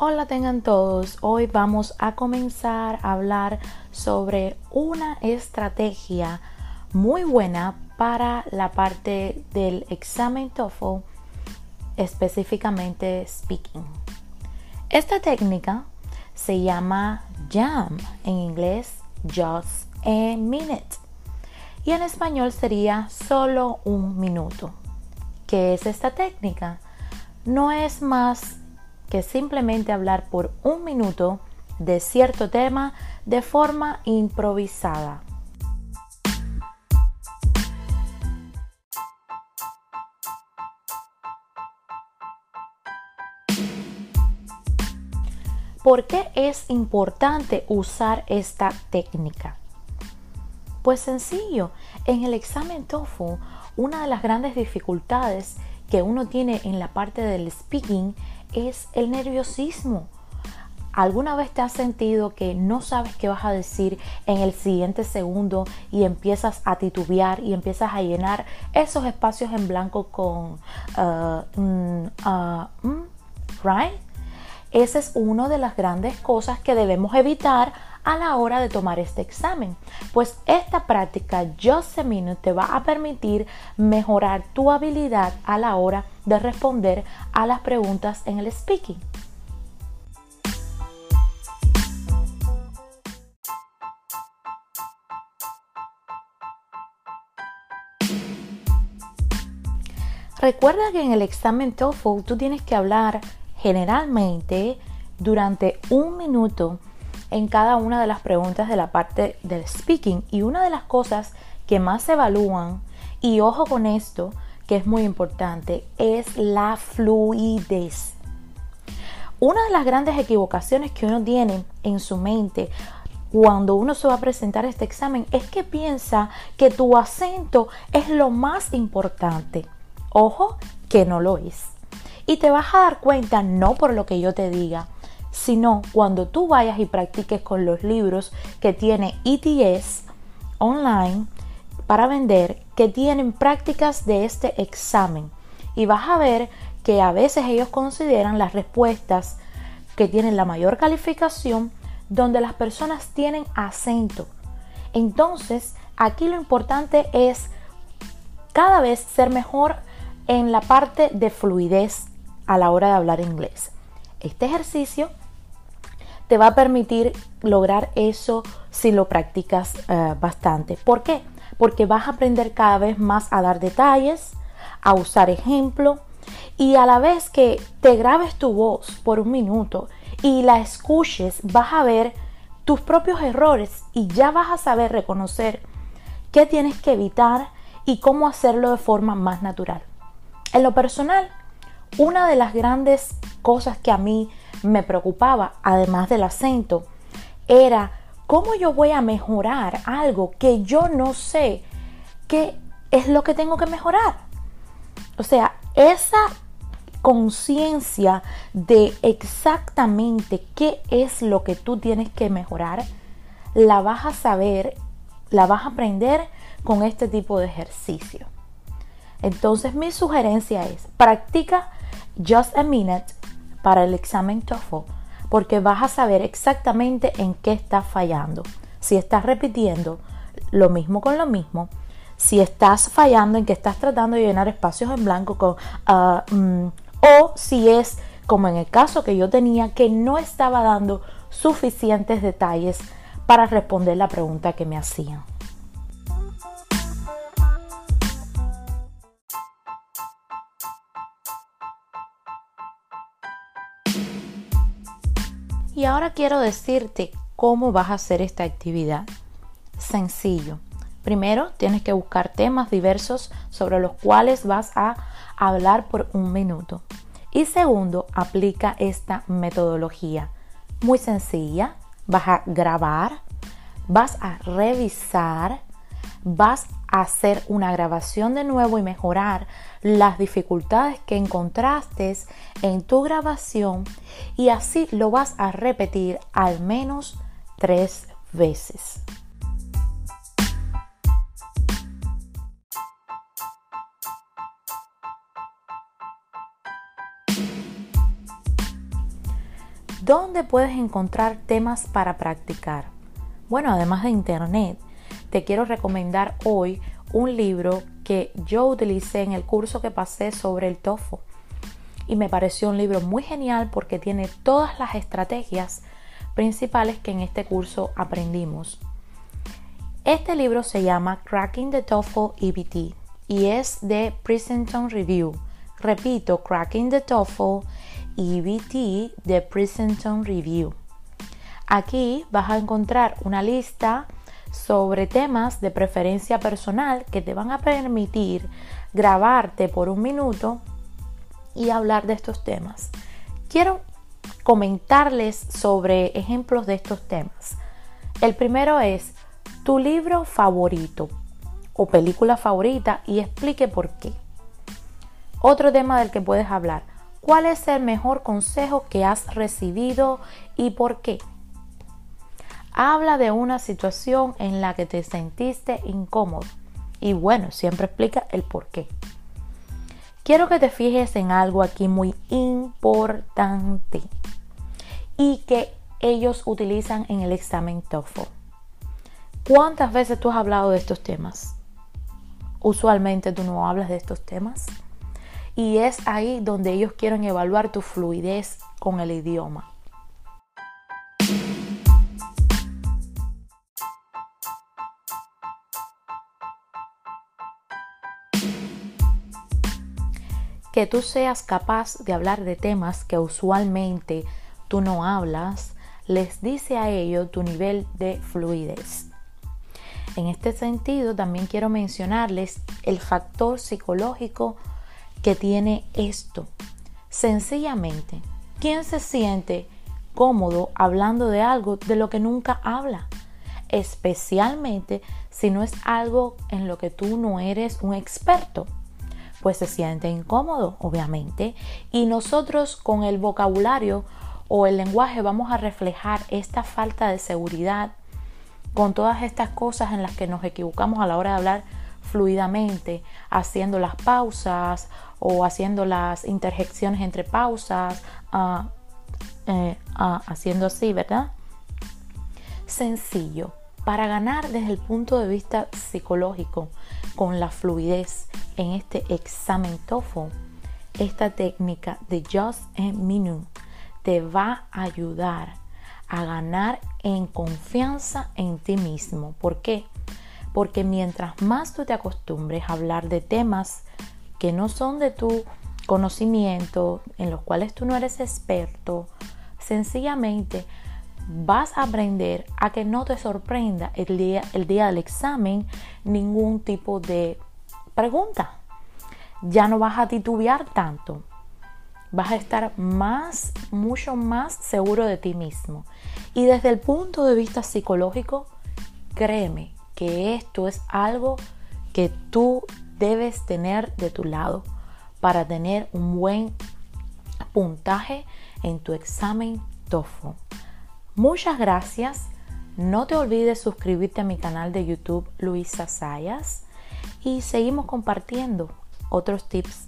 Hola tengan todos, hoy vamos a comenzar a hablar sobre una estrategia muy buena para la parte del examen TOEFL, específicamente speaking. Esta técnica se llama JAM, en inglés Just a Minute, y en español sería solo un minuto. ¿Qué es esta técnica? No es más que simplemente hablar por un minuto de cierto tema de forma improvisada. ¿Por qué es importante usar esta técnica? Pues sencillo, en el examen TOEFL, una de las grandes dificultades que uno tiene en la parte del speaking es el nerviosismo. ¿Alguna vez te has sentido que no sabes qué vas a decir en el siguiente segundo y empiezas a titubear y empiezas a llenar esos espacios en blanco con uh, mm, uh, mm, right? Esa es una de las grandes cosas que debemos evitar a la hora de tomar este examen. Pues esta práctica Just a te va a permitir mejorar tu habilidad a la hora de responder a las preguntas en el speaking. Recuerda que en el examen TOEFL tú tienes que hablar generalmente durante un minuto en cada una de las preguntas de la parte del speaking. Y una de las cosas que más se evalúan, y ojo con esto, que es muy importante, es la fluidez. Una de las grandes equivocaciones que uno tiene en su mente cuando uno se va a presentar este examen es que piensa que tu acento es lo más importante. Ojo, que no lo es. Y te vas a dar cuenta no por lo que yo te diga, sino cuando tú vayas y practiques con los libros que tiene ETS online para vender, que tienen prácticas de este examen. Y vas a ver que a veces ellos consideran las respuestas que tienen la mayor calificación donde las personas tienen acento. Entonces, aquí lo importante es cada vez ser mejor en la parte de fluidez a la hora de hablar inglés. Este ejercicio te va a permitir lograr eso si lo practicas eh, bastante. ¿Por qué? Porque vas a aprender cada vez más a dar detalles, a usar ejemplo y a la vez que te grabes tu voz por un minuto y la escuches, vas a ver tus propios errores y ya vas a saber reconocer qué tienes que evitar y cómo hacerlo de forma más natural. En lo personal, una de las grandes cosas que a mí me preocupaba, además del acento, era cómo yo voy a mejorar algo que yo no sé qué es lo que tengo que mejorar. O sea, esa conciencia de exactamente qué es lo que tú tienes que mejorar, la vas a saber, la vas a aprender con este tipo de ejercicio. Entonces mi sugerencia es, practica just a minute para el examen TOEFL porque vas a saber exactamente en qué estás fallando. Si estás repitiendo lo mismo con lo mismo, si estás fallando en que estás tratando de llenar espacios en blanco con, ah, mm, o si es como en el caso que yo tenía que no estaba dando suficientes detalles para responder la pregunta que me hacían. Ahora quiero decirte cómo vas a hacer esta actividad. Sencillo. Primero, tienes que buscar temas diversos sobre los cuales vas a hablar por un minuto. Y segundo, aplica esta metodología. Muy sencilla. Vas a grabar, vas a revisar, vas a hacer una grabación de nuevo y mejorar las dificultades que encontraste en tu grabación y así lo vas a repetir al menos tres veces. ¿Dónde puedes encontrar temas para practicar? Bueno, además de internet, te quiero recomendar hoy un libro que yo utilicé en el curso que pasé sobre el TOEFL. Y me pareció un libro muy genial porque tiene todas las estrategias principales que en este curso aprendimos. Este libro se llama Cracking the TOEFL EBT y es de Princeton Review. Repito, Cracking the TOEFL EBT de Princeton Review. Aquí vas a encontrar una lista sobre temas de preferencia personal que te van a permitir grabarte por un minuto y hablar de estos temas. Quiero comentarles sobre ejemplos de estos temas. El primero es tu libro favorito o película favorita y explique por qué. Otro tema del que puedes hablar. ¿Cuál es el mejor consejo que has recibido y por qué? Habla de una situación en la que te sentiste incómodo y bueno, siempre explica el por qué. Quiero que te fijes en algo aquí muy importante y que ellos utilizan en el examen TOEFL. ¿Cuántas veces tú has hablado de estos temas? Usualmente tú no hablas de estos temas. Y es ahí donde ellos quieren evaluar tu fluidez con el idioma. Que tú seas capaz de hablar de temas que usualmente tú no hablas, les dice a ellos tu nivel de fluidez. En este sentido, también quiero mencionarles el factor psicológico que tiene esto. Sencillamente, ¿quién se siente cómodo hablando de algo de lo que nunca habla? Especialmente si no es algo en lo que tú no eres un experto pues se siente incómodo, obviamente. Y nosotros con el vocabulario o el lenguaje vamos a reflejar esta falta de seguridad con todas estas cosas en las que nos equivocamos a la hora de hablar fluidamente, haciendo las pausas o haciendo las interjecciones entre pausas, ah, eh, ah, haciendo así, ¿verdad? Sencillo, para ganar desde el punto de vista psicológico, con la fluidez en este examen TOEFL, esta técnica de Just a Minute te va a ayudar a ganar en confianza en ti mismo. ¿Por qué? Porque mientras más tú te acostumbres a hablar de temas que no son de tu conocimiento, en los cuales tú no eres experto, sencillamente vas a aprender a que no te sorprenda el día, el día del examen ningún tipo de pregunta. Ya no vas a titubear tanto. Vas a estar más, mucho más seguro de ti mismo. Y desde el punto de vista psicológico, créeme que esto es algo que tú debes tener de tu lado para tener un buen puntaje en tu examen TOEFL. Muchas gracias. No te olvides suscribirte a mi canal de YouTube Luisa Sayas y seguimos compartiendo otros tips